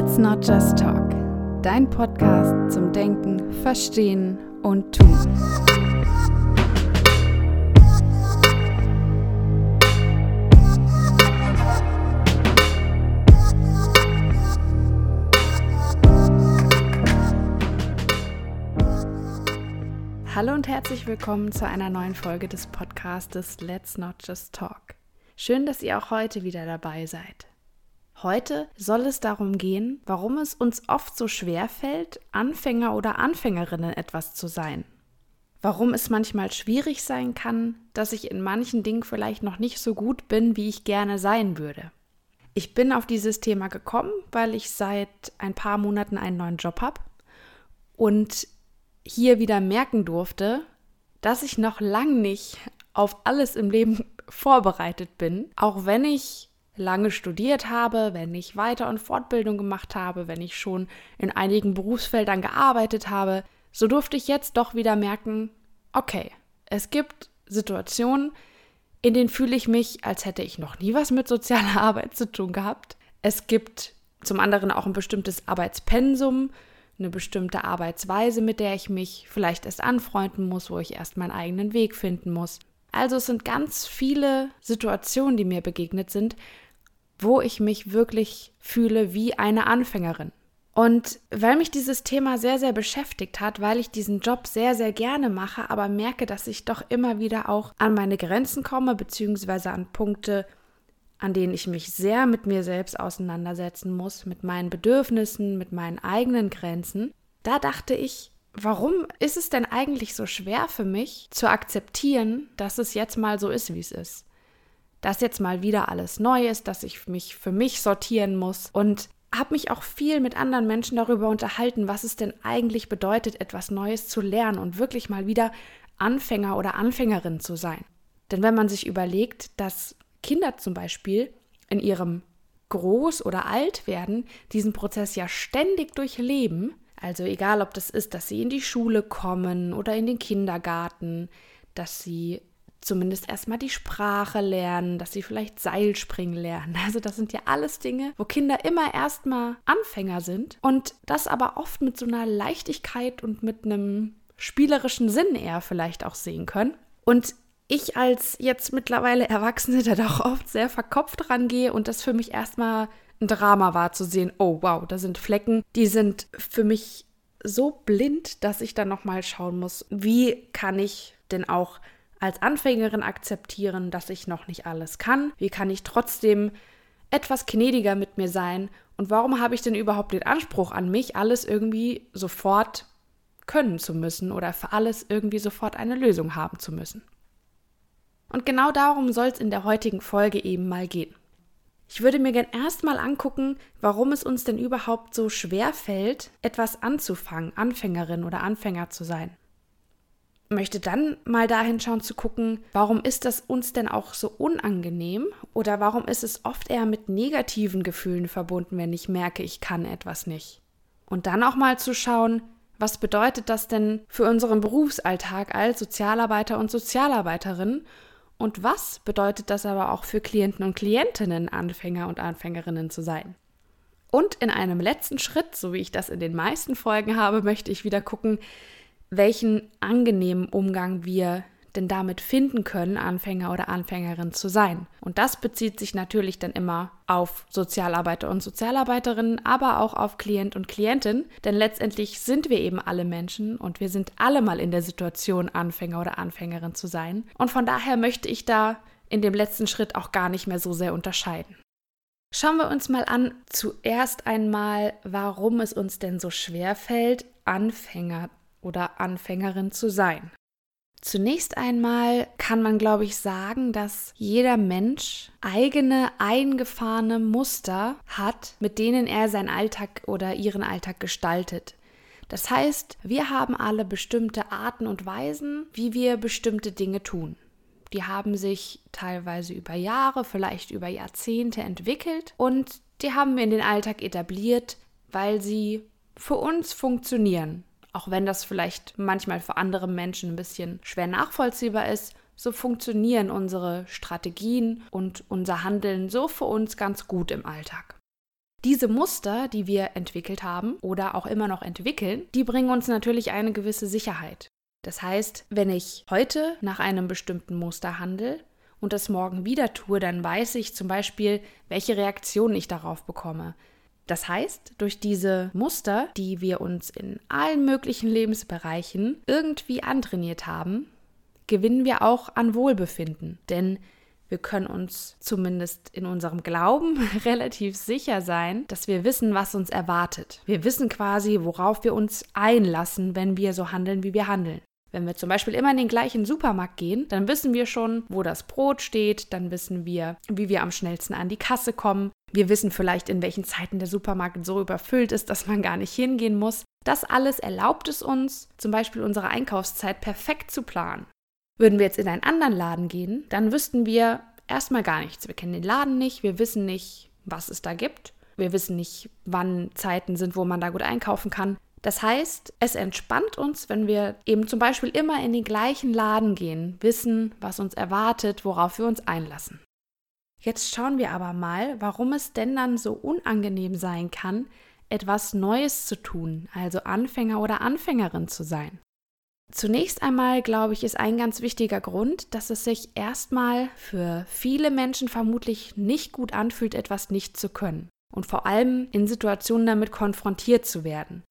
Let's Not Just Talk, dein Podcast zum Denken, Verstehen und Tun. Hallo und herzlich willkommen zu einer neuen Folge des Podcastes Let's Not Just Talk. Schön, dass ihr auch heute wieder dabei seid. Heute soll es darum gehen, warum es uns oft so schwer fällt, Anfänger oder Anfängerinnen etwas zu sein. Warum es manchmal schwierig sein kann, dass ich in manchen Dingen vielleicht noch nicht so gut bin, wie ich gerne sein würde. Ich bin auf dieses Thema gekommen, weil ich seit ein paar Monaten einen neuen Job habe und hier wieder merken durfte, dass ich noch lang nicht auf alles im Leben vorbereitet bin, auch wenn ich lange studiert habe, wenn ich Weiter- und Fortbildung gemacht habe, wenn ich schon in einigen Berufsfeldern gearbeitet habe, so durfte ich jetzt doch wieder merken, okay, es gibt Situationen, in denen fühle ich mich, als hätte ich noch nie was mit sozialer Arbeit zu tun gehabt. Es gibt zum anderen auch ein bestimmtes Arbeitspensum, eine bestimmte Arbeitsweise, mit der ich mich vielleicht erst anfreunden muss, wo ich erst meinen eigenen Weg finden muss. Also es sind ganz viele Situationen, die mir begegnet sind, wo ich mich wirklich fühle wie eine Anfängerin. Und weil mich dieses Thema sehr, sehr beschäftigt hat, weil ich diesen Job sehr, sehr gerne mache, aber merke, dass ich doch immer wieder auch an meine Grenzen komme, beziehungsweise an Punkte, an denen ich mich sehr mit mir selbst auseinandersetzen muss, mit meinen Bedürfnissen, mit meinen eigenen Grenzen, da dachte ich, warum ist es denn eigentlich so schwer für mich zu akzeptieren, dass es jetzt mal so ist, wie es ist? Dass jetzt mal wieder alles neu ist, dass ich mich für mich sortieren muss und habe mich auch viel mit anderen Menschen darüber unterhalten, was es denn eigentlich bedeutet, etwas Neues zu lernen und wirklich mal wieder Anfänger oder Anfängerin zu sein. Denn wenn man sich überlegt, dass Kinder zum Beispiel in ihrem Groß- oder Altwerden diesen Prozess ja ständig durchleben, also egal ob das ist, dass sie in die Schule kommen oder in den Kindergarten, dass sie zumindest erstmal die Sprache lernen, dass sie vielleicht Seilspringen lernen. Also das sind ja alles Dinge, wo Kinder immer erstmal Anfänger sind und das aber oft mit so einer Leichtigkeit und mit einem spielerischen Sinn eher vielleicht auch sehen können. Und ich als jetzt mittlerweile Erwachsene da doch oft sehr verkopft rangehe und das für mich erstmal ein Drama war zu sehen, oh wow, da sind Flecken, die sind für mich so blind, dass ich dann nochmal schauen muss, wie kann ich denn auch als Anfängerin akzeptieren, dass ich noch nicht alles kann? Wie kann ich trotzdem etwas gnädiger mit mir sein? Und warum habe ich denn überhaupt den Anspruch an mich, alles irgendwie sofort können zu müssen oder für alles irgendwie sofort eine Lösung haben zu müssen? Und genau darum soll es in der heutigen Folge eben mal gehen. Ich würde mir gern erstmal angucken, warum es uns denn überhaupt so schwer fällt, etwas anzufangen, Anfängerin oder Anfänger zu sein möchte dann mal dahin schauen zu gucken, warum ist das uns denn auch so unangenehm oder warum ist es oft eher mit negativen Gefühlen verbunden, wenn ich merke, ich kann etwas nicht. Und dann auch mal zu schauen, was bedeutet das denn für unseren Berufsalltag als Sozialarbeiter und Sozialarbeiterin und was bedeutet das aber auch für Klienten und Klientinnen, Anfänger und Anfängerinnen zu sein. Und in einem letzten Schritt, so wie ich das in den meisten Folgen habe, möchte ich wieder gucken, welchen angenehmen Umgang wir denn damit finden können, Anfänger oder Anfängerin zu sein. Und das bezieht sich natürlich dann immer auf Sozialarbeiter und Sozialarbeiterinnen, aber auch auf Klient und Klientin, denn letztendlich sind wir eben alle Menschen und wir sind alle mal in der Situation, Anfänger oder Anfängerin zu sein. Und von daher möchte ich da in dem letzten Schritt auch gar nicht mehr so sehr unterscheiden. Schauen wir uns mal an, zuerst einmal, warum es uns denn so schwer fällt, Anfänger oder Anfängerin zu sein. Zunächst einmal kann man, glaube ich, sagen, dass jeder Mensch eigene eingefahrene Muster hat, mit denen er seinen Alltag oder ihren Alltag gestaltet. Das heißt, wir haben alle bestimmte Arten und Weisen, wie wir bestimmte Dinge tun. Die haben sich teilweise über Jahre, vielleicht über Jahrzehnte entwickelt und die haben wir in den Alltag etabliert, weil sie für uns funktionieren. Auch wenn das vielleicht manchmal für andere Menschen ein bisschen schwer nachvollziehbar ist, so funktionieren unsere Strategien und unser Handeln so für uns ganz gut im Alltag. Diese Muster, die wir entwickelt haben oder auch immer noch entwickeln, die bringen uns natürlich eine gewisse Sicherheit. Das heißt, wenn ich heute nach einem bestimmten Muster handle und das morgen wieder tue, dann weiß ich zum Beispiel, welche Reaktion ich darauf bekomme. Das heißt, durch diese Muster, die wir uns in allen möglichen Lebensbereichen irgendwie antrainiert haben, gewinnen wir auch an Wohlbefinden. Denn wir können uns zumindest in unserem Glauben relativ sicher sein, dass wir wissen, was uns erwartet. Wir wissen quasi, worauf wir uns einlassen, wenn wir so handeln, wie wir handeln. Wenn wir zum Beispiel immer in den gleichen Supermarkt gehen, dann wissen wir schon, wo das Brot steht, dann wissen wir, wie wir am schnellsten an die Kasse kommen. Wir wissen vielleicht, in welchen Zeiten der Supermarkt so überfüllt ist, dass man gar nicht hingehen muss. Das alles erlaubt es uns, zum Beispiel unsere Einkaufszeit perfekt zu planen. Würden wir jetzt in einen anderen Laden gehen, dann wüssten wir erstmal gar nichts. Wir kennen den Laden nicht, wir wissen nicht, was es da gibt. Wir wissen nicht, wann Zeiten sind, wo man da gut einkaufen kann. Das heißt, es entspannt uns, wenn wir eben zum Beispiel immer in den gleichen Laden gehen, wissen, was uns erwartet, worauf wir uns einlassen. Jetzt schauen wir aber mal, warum es denn dann so unangenehm sein kann, etwas Neues zu tun, also Anfänger oder Anfängerin zu sein. Zunächst einmal, glaube ich, ist ein ganz wichtiger Grund, dass es sich erstmal für viele Menschen vermutlich nicht gut anfühlt, etwas nicht zu können. Und vor allem in Situationen damit konfrontiert zu werden.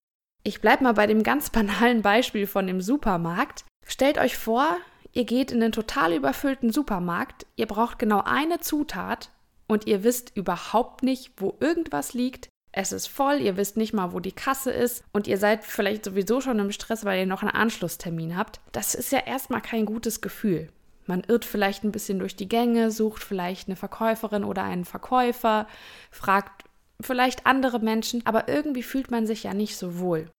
Ich bleibe mal bei dem ganz banalen Beispiel von dem Supermarkt. Stellt euch vor, ihr geht in einen total überfüllten Supermarkt, ihr braucht genau eine Zutat und ihr wisst überhaupt nicht, wo irgendwas liegt, es ist voll, ihr wisst nicht mal, wo die Kasse ist und ihr seid vielleicht sowieso schon im Stress, weil ihr noch einen Anschlusstermin habt. Das ist ja erstmal kein gutes Gefühl. Man irrt vielleicht ein bisschen durch die Gänge, sucht vielleicht eine Verkäuferin oder einen Verkäufer, fragt vielleicht andere Menschen, aber irgendwie fühlt man sich ja nicht so wohl.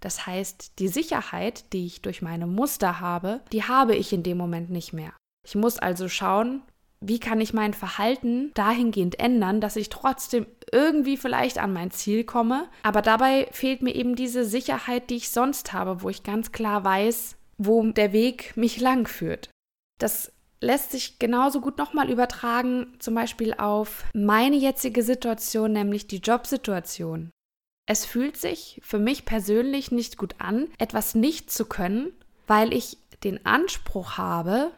Das heißt, die Sicherheit, die ich durch meine Muster habe, die habe ich in dem Moment nicht mehr. Ich muss also schauen, wie kann ich mein Verhalten dahingehend ändern, dass ich trotzdem irgendwie vielleicht an mein Ziel komme. Aber dabei fehlt mir eben diese Sicherheit, die ich sonst habe, wo ich ganz klar weiß, wo der Weg mich lang führt. Das lässt sich genauso gut nochmal übertragen, zum Beispiel auf meine jetzige Situation, nämlich die Jobsituation. Es fühlt sich für mich persönlich nicht gut an, etwas nicht zu können, weil ich den Anspruch habe,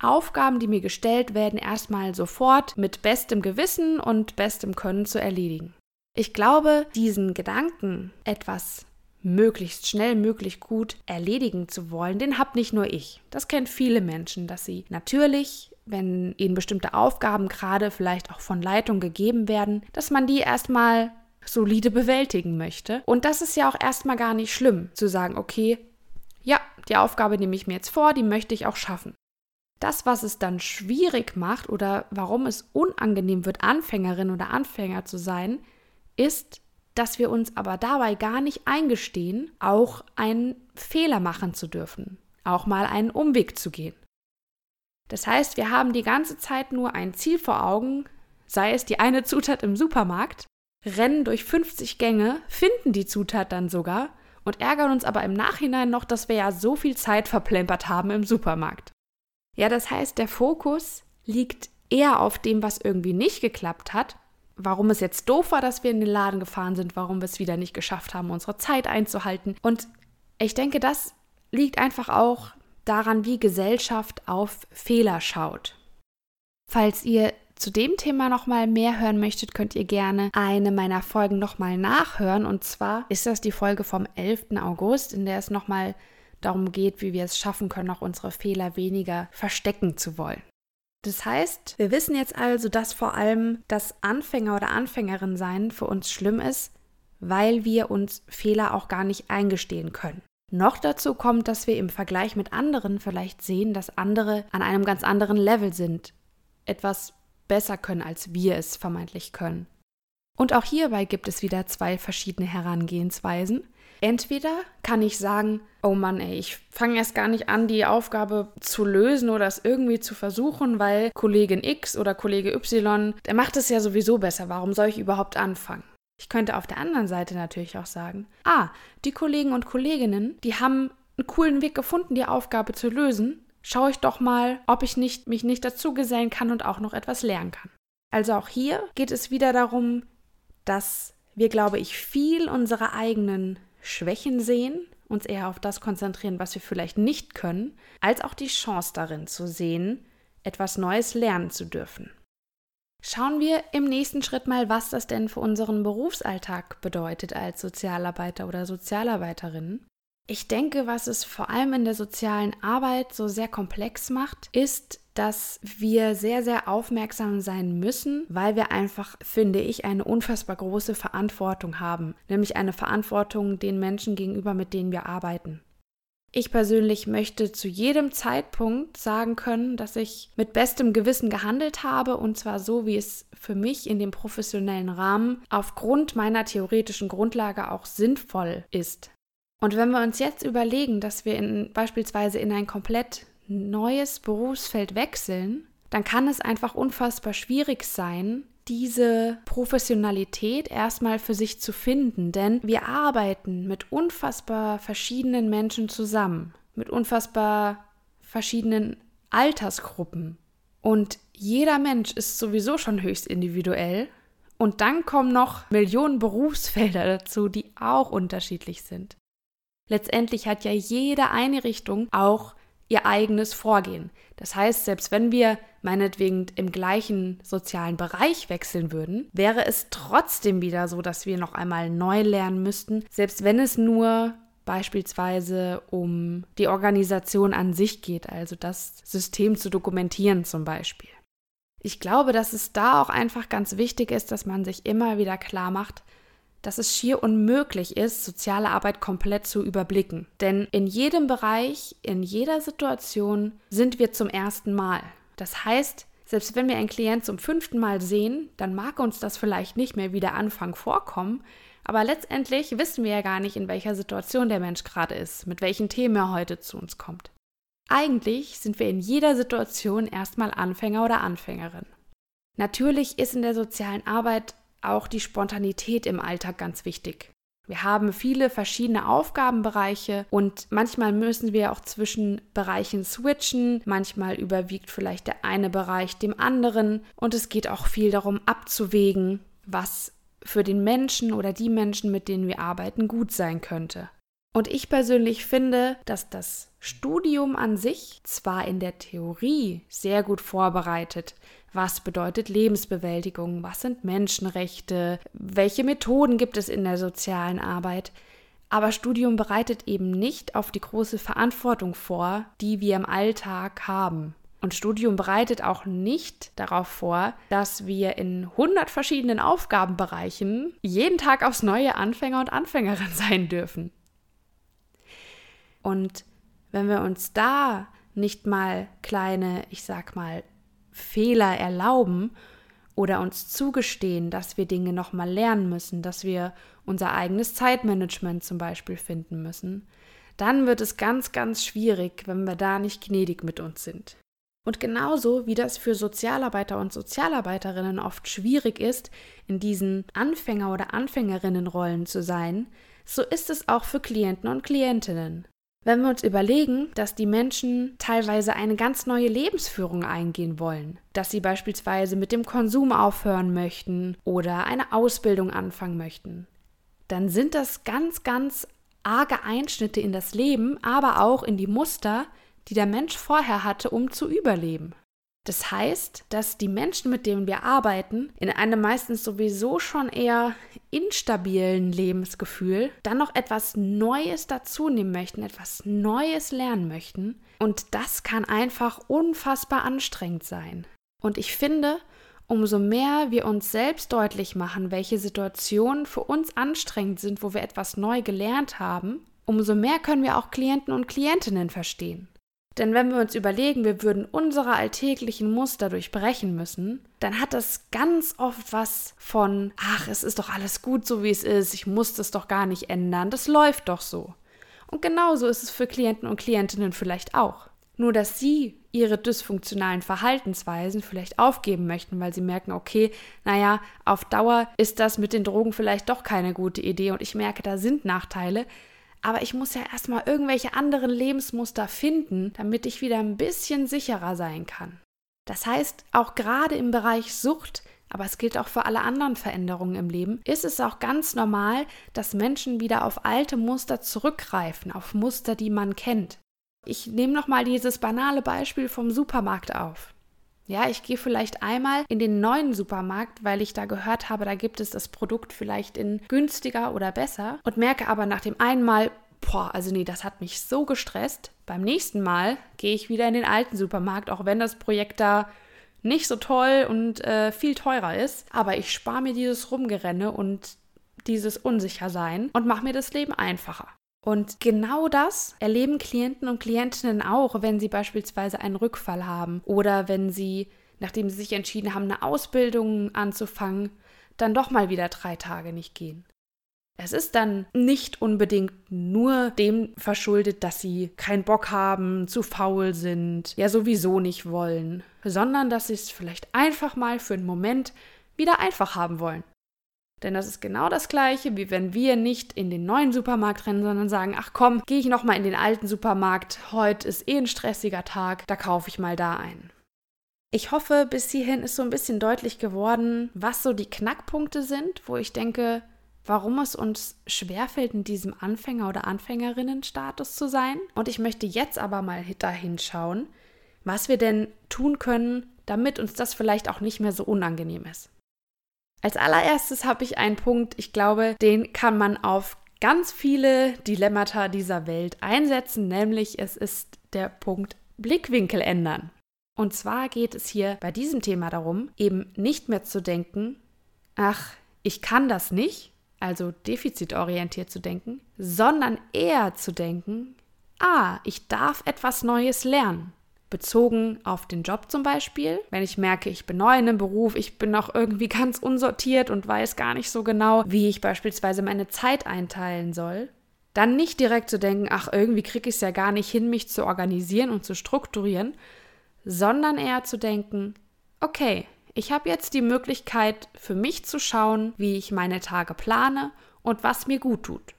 Aufgaben, die mir gestellt werden, erstmal sofort mit bestem Gewissen und bestem Können zu erledigen. Ich glaube, diesen Gedanken, etwas möglichst schnell, möglichst gut erledigen zu wollen, den habe nicht nur ich. Das kennt viele Menschen, dass sie natürlich, wenn ihnen bestimmte Aufgaben gerade vielleicht auch von Leitung gegeben werden, dass man die erstmal solide bewältigen möchte. Und das ist ja auch erstmal gar nicht schlimm, zu sagen, okay, ja, die Aufgabe nehme ich mir jetzt vor, die möchte ich auch schaffen. Das, was es dann schwierig macht oder warum es unangenehm wird, Anfängerin oder Anfänger zu sein, ist, dass wir uns aber dabei gar nicht eingestehen, auch einen Fehler machen zu dürfen, auch mal einen Umweg zu gehen. Das heißt, wir haben die ganze Zeit nur ein Ziel vor Augen, sei es die eine Zutat im Supermarkt, rennen durch 50 Gänge, finden die Zutat dann sogar und ärgern uns aber im Nachhinein noch, dass wir ja so viel Zeit verplempert haben im Supermarkt. Ja, das heißt, der Fokus liegt eher auf dem, was irgendwie nicht geklappt hat, warum es jetzt doof war, dass wir in den Laden gefahren sind, warum wir es wieder nicht geschafft haben, unsere Zeit einzuhalten. Und ich denke, das liegt einfach auch daran, wie Gesellschaft auf Fehler schaut. Falls ihr zu dem Thema nochmal mehr hören möchtet, könnt ihr gerne eine meiner Folgen nochmal nachhören. Und zwar ist das die Folge vom 11. August, in der es nochmal darum geht, wie wir es schaffen können, auch unsere Fehler weniger verstecken zu wollen. Das heißt, wir wissen jetzt also, dass vor allem das Anfänger oder Anfängerin sein für uns schlimm ist, weil wir uns Fehler auch gar nicht eingestehen können. Noch dazu kommt, dass wir im Vergleich mit anderen vielleicht sehen, dass andere an einem ganz anderen Level sind, etwas besser können, als wir es vermeintlich können. Und auch hierbei gibt es wieder zwei verschiedene Herangehensweisen. Entweder kann ich sagen, oh Mann, ey, ich fange erst gar nicht an, die Aufgabe zu lösen oder es irgendwie zu versuchen, weil Kollegin X oder Kollege Y, der macht es ja sowieso besser. Warum soll ich überhaupt anfangen? Ich könnte auf der anderen Seite natürlich auch sagen, ah, die Kollegen und Kolleginnen, die haben einen coolen Weg gefunden, die Aufgabe zu lösen. Schaue ich doch mal, ob ich nicht, mich nicht dazu gesellen kann und auch noch etwas lernen kann. Also auch hier geht es wieder darum, dass wir, glaube ich, viel unserer eigenen Schwächen sehen, uns eher auf das konzentrieren, was wir vielleicht nicht können, als auch die Chance darin zu sehen, etwas Neues lernen zu dürfen. Schauen wir im nächsten Schritt mal, was das denn für unseren Berufsalltag bedeutet als Sozialarbeiter oder Sozialarbeiterin. Ich denke, was es vor allem in der sozialen Arbeit so sehr komplex macht, ist, dass wir sehr, sehr aufmerksam sein müssen, weil wir einfach, finde ich, eine unfassbar große Verantwortung haben, nämlich eine Verantwortung den Menschen gegenüber, mit denen wir arbeiten. Ich persönlich möchte zu jedem Zeitpunkt sagen können, dass ich mit bestem Gewissen gehandelt habe und zwar so, wie es für mich in dem professionellen Rahmen aufgrund meiner theoretischen Grundlage auch sinnvoll ist. Und wenn wir uns jetzt überlegen, dass wir in, beispielsweise in ein komplett neues Berufsfeld wechseln, dann kann es einfach unfassbar schwierig sein, diese Professionalität erstmal für sich zu finden, denn wir arbeiten mit unfassbar verschiedenen Menschen zusammen, mit unfassbar verschiedenen Altersgruppen. Und jeder Mensch ist sowieso schon höchst individuell. Und dann kommen noch Millionen Berufsfelder dazu, die auch unterschiedlich sind. Letztendlich hat ja jede Einrichtung auch ihr eigenes Vorgehen. Das heißt, selbst wenn wir meinetwegen im gleichen sozialen Bereich wechseln würden, wäre es trotzdem wieder so, dass wir noch einmal neu lernen müssten, selbst wenn es nur beispielsweise um die Organisation an sich geht, also das System zu dokumentieren zum Beispiel. Ich glaube, dass es da auch einfach ganz wichtig ist, dass man sich immer wieder klar macht, dass es schier unmöglich ist, soziale Arbeit komplett zu überblicken. Denn in jedem Bereich, in jeder Situation sind wir zum ersten Mal. Das heißt, selbst wenn wir einen Klient zum fünften Mal sehen, dann mag uns das vielleicht nicht mehr wie der Anfang vorkommen, aber letztendlich wissen wir ja gar nicht, in welcher Situation der Mensch gerade ist, mit welchen Themen er heute zu uns kommt. Eigentlich sind wir in jeder Situation erstmal Anfänger oder Anfängerin. Natürlich ist in der sozialen Arbeit auch die Spontanität im Alltag ganz wichtig. Wir haben viele verschiedene Aufgabenbereiche und manchmal müssen wir auch zwischen Bereichen switchen, manchmal überwiegt vielleicht der eine Bereich dem anderen und es geht auch viel darum abzuwägen, was für den Menschen oder die Menschen, mit denen wir arbeiten, gut sein könnte. Und ich persönlich finde, dass das Studium an sich zwar in der Theorie sehr gut vorbereitet, was bedeutet Lebensbewältigung, was sind Menschenrechte, welche Methoden gibt es in der sozialen Arbeit, aber Studium bereitet eben nicht auf die große Verantwortung vor, die wir im Alltag haben. Und Studium bereitet auch nicht darauf vor, dass wir in 100 verschiedenen Aufgabenbereichen jeden Tag aufs neue Anfänger und Anfängerin sein dürfen. Und wenn wir uns da nicht mal kleine, ich sag mal, Fehler erlauben oder uns zugestehen, dass wir Dinge nochmal lernen müssen, dass wir unser eigenes Zeitmanagement zum Beispiel finden müssen, dann wird es ganz, ganz schwierig, wenn wir da nicht gnädig mit uns sind. Und genauso wie das für Sozialarbeiter und Sozialarbeiterinnen oft schwierig ist, in diesen Anfänger- oder Anfängerinnenrollen zu sein, so ist es auch für Klienten und Klientinnen. Wenn wir uns überlegen, dass die Menschen teilweise eine ganz neue Lebensführung eingehen wollen, dass sie beispielsweise mit dem Konsum aufhören möchten oder eine Ausbildung anfangen möchten, dann sind das ganz, ganz arge Einschnitte in das Leben, aber auch in die Muster, die der Mensch vorher hatte, um zu überleben. Das heißt, dass die Menschen, mit denen wir arbeiten, in einem meistens sowieso schon eher instabilen Lebensgefühl dann noch etwas Neues dazunehmen möchten, etwas Neues lernen möchten. Und das kann einfach unfassbar anstrengend sein. Und ich finde, umso mehr wir uns selbst deutlich machen, welche Situationen für uns anstrengend sind, wo wir etwas neu gelernt haben, umso mehr können wir auch Klienten und Klientinnen verstehen. Denn wenn wir uns überlegen, wir würden unsere alltäglichen Muster durchbrechen müssen, dann hat das ganz oft was von, ach, es ist doch alles gut so, wie es ist, ich muss das doch gar nicht ändern, das läuft doch so. Und genauso ist es für Klienten und Klientinnen vielleicht auch. Nur dass sie ihre dysfunktionalen Verhaltensweisen vielleicht aufgeben möchten, weil sie merken, okay, naja, auf Dauer ist das mit den Drogen vielleicht doch keine gute Idee und ich merke, da sind Nachteile, aber ich muss ja erstmal irgendwelche anderen Lebensmuster finden, damit ich wieder ein bisschen sicherer sein kann. Das heißt, auch gerade im Bereich Sucht aber es gilt auch für alle anderen Veränderungen im Leben, ist es auch ganz normal, dass Menschen wieder auf alte Muster zurückgreifen, auf Muster, die man kennt. Ich nehme nochmal dieses banale Beispiel vom Supermarkt auf. Ja, ich gehe vielleicht einmal in den neuen Supermarkt, weil ich da gehört habe, da gibt es das Produkt vielleicht in günstiger oder besser und merke aber nach dem einen Mal, boah, also nee, das hat mich so gestresst. Beim nächsten Mal gehe ich wieder in den alten Supermarkt, auch wenn das Projekt da nicht so toll und äh, viel teurer ist. Aber ich spare mir dieses Rumgerenne und dieses Unsichersein und mache mir das Leben einfacher. Und genau das erleben Klienten und Klientinnen auch, wenn sie beispielsweise einen Rückfall haben oder wenn sie, nachdem sie sich entschieden haben, eine Ausbildung anzufangen, dann doch mal wieder drei Tage nicht gehen. Es ist dann nicht unbedingt nur dem verschuldet, dass sie keinen Bock haben, zu faul sind, ja sowieso nicht wollen, sondern dass sie es vielleicht einfach mal für einen Moment wieder einfach haben wollen. Denn das ist genau das gleiche, wie wenn wir nicht in den neuen Supermarkt rennen, sondern sagen, ach komm, gehe ich noch mal in den alten Supermarkt, heute ist eh ein stressiger Tag, da kaufe ich mal da ein. Ich hoffe, bis hierhin ist so ein bisschen deutlich geworden, was so die Knackpunkte sind, wo ich denke, warum es uns schwerfällt, in diesem Anfänger- oder Anfängerinnenstatus zu sein. Und ich möchte jetzt aber mal dahin schauen, was wir denn tun können, damit uns das vielleicht auch nicht mehr so unangenehm ist. Als allererstes habe ich einen Punkt, ich glaube, den kann man auf ganz viele Dilemmata dieser Welt einsetzen, nämlich es ist der Punkt Blickwinkel ändern. Und zwar geht es hier bei diesem Thema darum, eben nicht mehr zu denken, ach, ich kann das nicht, also defizitorientiert zu denken, sondern eher zu denken, ah, ich darf etwas Neues lernen bezogen auf den Job zum Beispiel. Wenn ich merke, ich bin neu in einem Beruf, ich bin noch irgendwie ganz unsortiert und weiß gar nicht so genau, wie ich beispielsweise meine Zeit einteilen soll, dann nicht direkt zu denken, ach, irgendwie kriege ich es ja gar nicht hin, mich zu organisieren und zu strukturieren, sondern eher zu denken, okay, ich habe jetzt die Möglichkeit für mich zu schauen, wie ich meine Tage plane und was mir gut tut.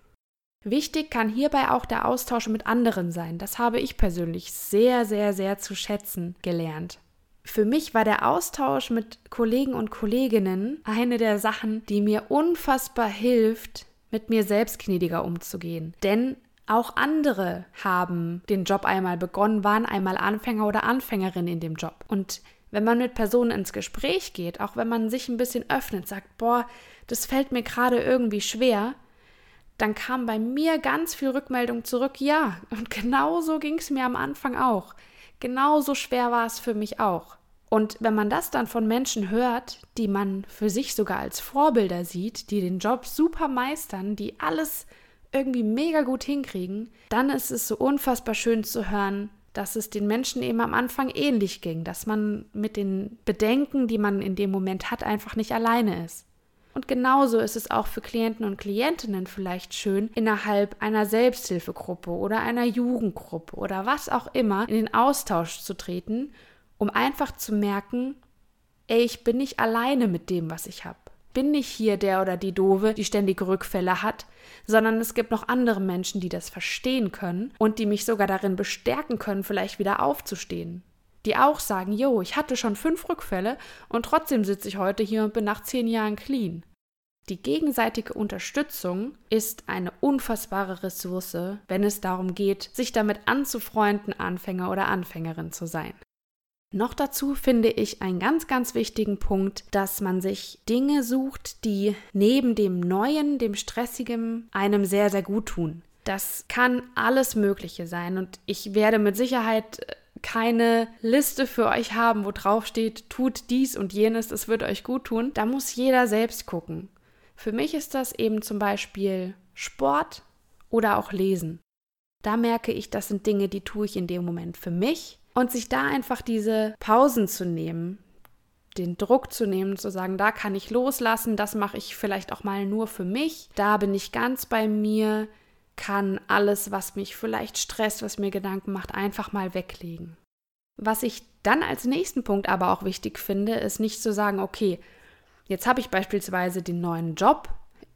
Wichtig kann hierbei auch der Austausch mit anderen sein. Das habe ich persönlich sehr, sehr, sehr zu schätzen gelernt. Für mich war der Austausch mit Kollegen und Kolleginnen eine der Sachen, die mir unfassbar hilft, mit mir selbst gnädiger umzugehen. Denn auch andere haben den Job einmal begonnen, waren einmal Anfänger oder Anfängerin in dem Job. Und wenn man mit Personen ins Gespräch geht, auch wenn man sich ein bisschen öffnet, sagt, boah, das fällt mir gerade irgendwie schwer, dann kam bei mir ganz viel Rückmeldung zurück, ja, und genauso ging es mir am Anfang auch. Genauso schwer war es für mich auch. Und wenn man das dann von Menschen hört, die man für sich sogar als Vorbilder sieht, die den Job super meistern, die alles irgendwie mega gut hinkriegen, dann ist es so unfassbar schön zu hören, dass es den Menschen eben am Anfang ähnlich ging, dass man mit den Bedenken, die man in dem Moment hat, einfach nicht alleine ist. Und genauso ist es auch für Klienten und Klientinnen vielleicht schön, innerhalb einer Selbsthilfegruppe oder einer Jugendgruppe oder was auch immer in den Austausch zu treten, um einfach zu merken, ey, ich bin nicht alleine mit dem, was ich habe. Bin nicht hier der oder die Dove, die ständige Rückfälle hat, sondern es gibt noch andere Menschen, die das verstehen können und die mich sogar darin bestärken können, vielleicht wieder aufzustehen die auch sagen, jo, ich hatte schon fünf Rückfälle und trotzdem sitze ich heute hier und bin nach zehn Jahren clean. Die gegenseitige Unterstützung ist eine unfassbare Ressource, wenn es darum geht, sich damit anzufreunden, Anfänger oder Anfängerin zu sein. Noch dazu finde ich einen ganz, ganz wichtigen Punkt, dass man sich Dinge sucht, die neben dem Neuen, dem Stressigen einem sehr, sehr gut tun. Das kann alles Mögliche sein und ich werde mit Sicherheit keine Liste für euch haben, wo drauf steht, tut dies und jenes, es wird euch gut tun. Da muss jeder selbst gucken. Für mich ist das eben zum Beispiel Sport oder auch Lesen. Da merke ich, das sind Dinge, die tue ich in dem Moment für mich. Und sich da einfach diese Pausen zu nehmen, den Druck zu nehmen, zu sagen, da kann ich loslassen, das mache ich vielleicht auch mal nur für mich, da bin ich ganz bei mir, kann alles, was mich vielleicht stresst, was mir Gedanken macht, einfach mal weglegen. Was ich dann als nächsten Punkt aber auch wichtig finde, ist nicht zu sagen, okay, jetzt habe ich beispielsweise den neuen Job,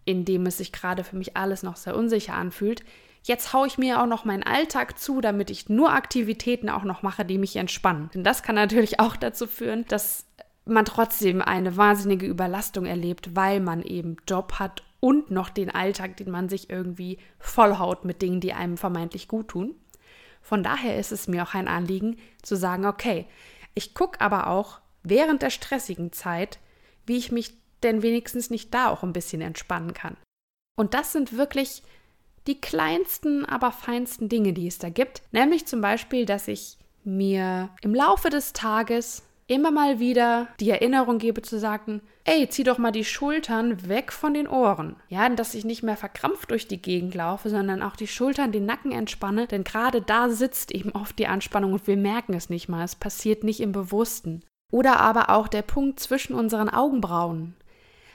in dem es sich gerade für mich alles noch sehr unsicher anfühlt. Jetzt haue ich mir auch noch meinen Alltag zu, damit ich nur Aktivitäten auch noch mache, die mich entspannen. Denn das kann natürlich auch dazu führen, dass man trotzdem eine wahnsinnige Überlastung erlebt, weil man eben Job hat und noch den Alltag, den man sich irgendwie vollhaut mit Dingen, die einem vermeintlich gut tun. Von daher ist es mir auch ein Anliegen zu sagen, okay, ich gucke aber auch während der stressigen Zeit, wie ich mich denn wenigstens nicht da auch ein bisschen entspannen kann. Und das sind wirklich die kleinsten, aber feinsten Dinge, die es da gibt. Nämlich zum Beispiel, dass ich mir im Laufe des Tages immer mal wieder die Erinnerung gebe zu sagen, ey, zieh doch mal die Schultern weg von den Ohren. Ja, dass ich nicht mehr verkrampft durch die Gegend laufe, sondern auch die Schultern, den Nacken entspanne, denn gerade da sitzt eben oft die Anspannung und wir merken es nicht mal, es passiert nicht im Bewussten. Oder aber auch der Punkt zwischen unseren Augenbrauen.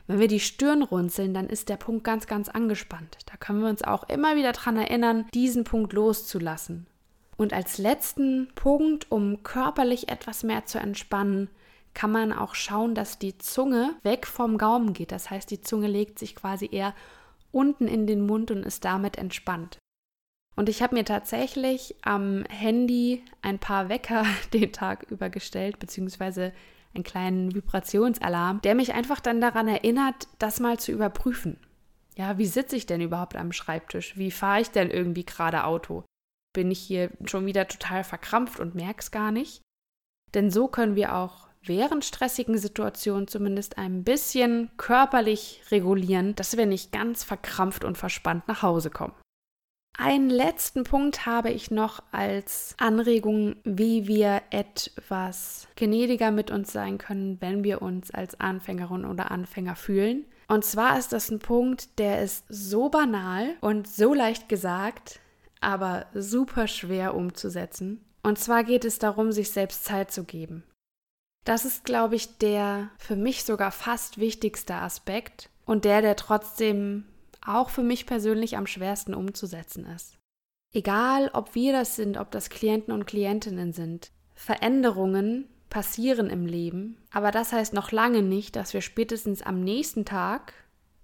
Wenn wir die Stirn runzeln, dann ist der Punkt ganz, ganz angespannt. Da können wir uns auch immer wieder daran erinnern, diesen Punkt loszulassen. Und als letzten Punkt, um körperlich etwas mehr zu entspannen, kann man auch schauen, dass die Zunge weg vom Gaumen geht. Das heißt, die Zunge legt sich quasi eher unten in den Mund und ist damit entspannt. Und ich habe mir tatsächlich am Handy ein paar Wecker den Tag über gestellt, beziehungsweise einen kleinen Vibrationsalarm, der mich einfach dann daran erinnert, das mal zu überprüfen. Ja, wie sitze ich denn überhaupt am Schreibtisch? Wie fahre ich denn irgendwie gerade Auto? Bin ich hier schon wieder total verkrampft und merke es gar nicht? Denn so können wir auch während stressigen Situationen zumindest ein bisschen körperlich regulieren, dass wir nicht ganz verkrampft und verspannt nach Hause kommen. Einen letzten Punkt habe ich noch als Anregung, wie wir etwas gnädiger mit uns sein können, wenn wir uns als Anfängerin oder Anfänger fühlen. Und zwar ist das ein Punkt, der ist so banal und so leicht gesagt, aber super schwer umzusetzen. Und zwar geht es darum, sich selbst Zeit zu geben. Das ist, glaube ich, der für mich sogar fast wichtigste Aspekt und der, der trotzdem auch für mich persönlich am schwersten umzusetzen ist. Egal, ob wir das sind, ob das Klienten und Klientinnen sind, Veränderungen passieren im Leben, aber das heißt noch lange nicht, dass wir spätestens am nächsten Tag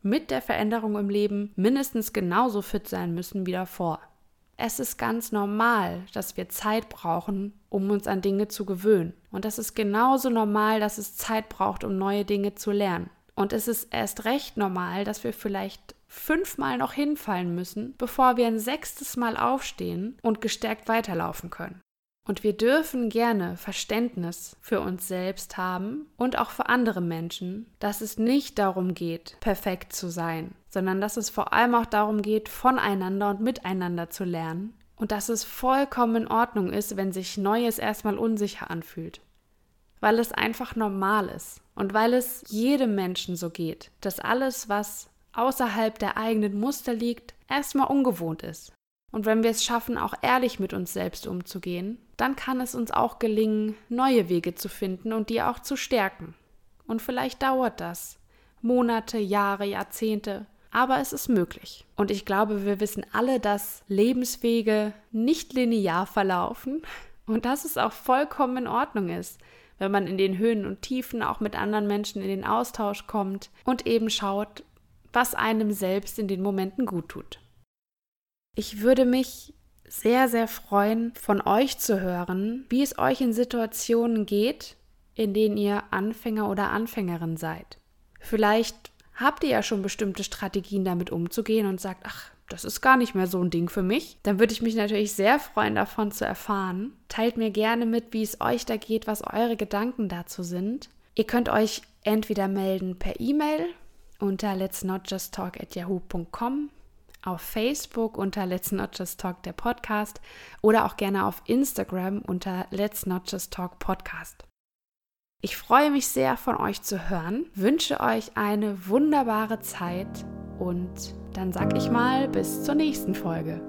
mit der Veränderung im Leben mindestens genauso fit sein müssen wie davor. Es ist ganz normal, dass wir Zeit brauchen, um uns an Dinge zu gewöhnen. Und das ist genauso normal, dass es Zeit braucht, um neue Dinge zu lernen. Und es ist erst recht normal, dass wir vielleicht fünfmal noch hinfallen müssen, bevor wir ein sechstes Mal aufstehen und gestärkt weiterlaufen können. Und wir dürfen gerne Verständnis für uns selbst haben und auch für andere Menschen, dass es nicht darum geht, perfekt zu sein, sondern dass es vor allem auch darum geht, voneinander und miteinander zu lernen und dass es vollkommen in Ordnung ist, wenn sich Neues erstmal unsicher anfühlt. Weil es einfach normal ist und weil es jedem Menschen so geht, dass alles, was außerhalb der eigenen Muster liegt, erstmal ungewohnt ist. Und wenn wir es schaffen, auch ehrlich mit uns selbst umzugehen, dann kann es uns auch gelingen, neue Wege zu finden und die auch zu stärken. Und vielleicht dauert das Monate, Jahre, Jahrzehnte, aber es ist möglich. Und ich glaube, wir wissen alle, dass Lebenswege nicht linear verlaufen und dass es auch vollkommen in Ordnung ist, wenn man in den Höhen und Tiefen auch mit anderen Menschen in den Austausch kommt und eben schaut, was einem selbst in den Momenten gut tut. Ich würde mich sehr, sehr freuen, von euch zu hören, wie es euch in Situationen geht, in denen ihr Anfänger oder Anfängerin seid. Vielleicht habt ihr ja schon bestimmte Strategien damit umzugehen und sagt, ach, das ist gar nicht mehr so ein Ding für mich. Dann würde ich mich natürlich sehr freuen, davon zu erfahren. Teilt mir gerne mit, wie es euch da geht, was eure Gedanken dazu sind. Ihr könnt euch entweder melden per E-Mail unter let's at yahoo.com, auf Facebook unter Let's Not Just Talk der Podcast oder auch gerne auf Instagram unter Let's Not Just Talk Podcast. Ich freue mich sehr, von euch zu hören, wünsche euch eine wunderbare Zeit und dann sag ich mal bis zur nächsten Folge.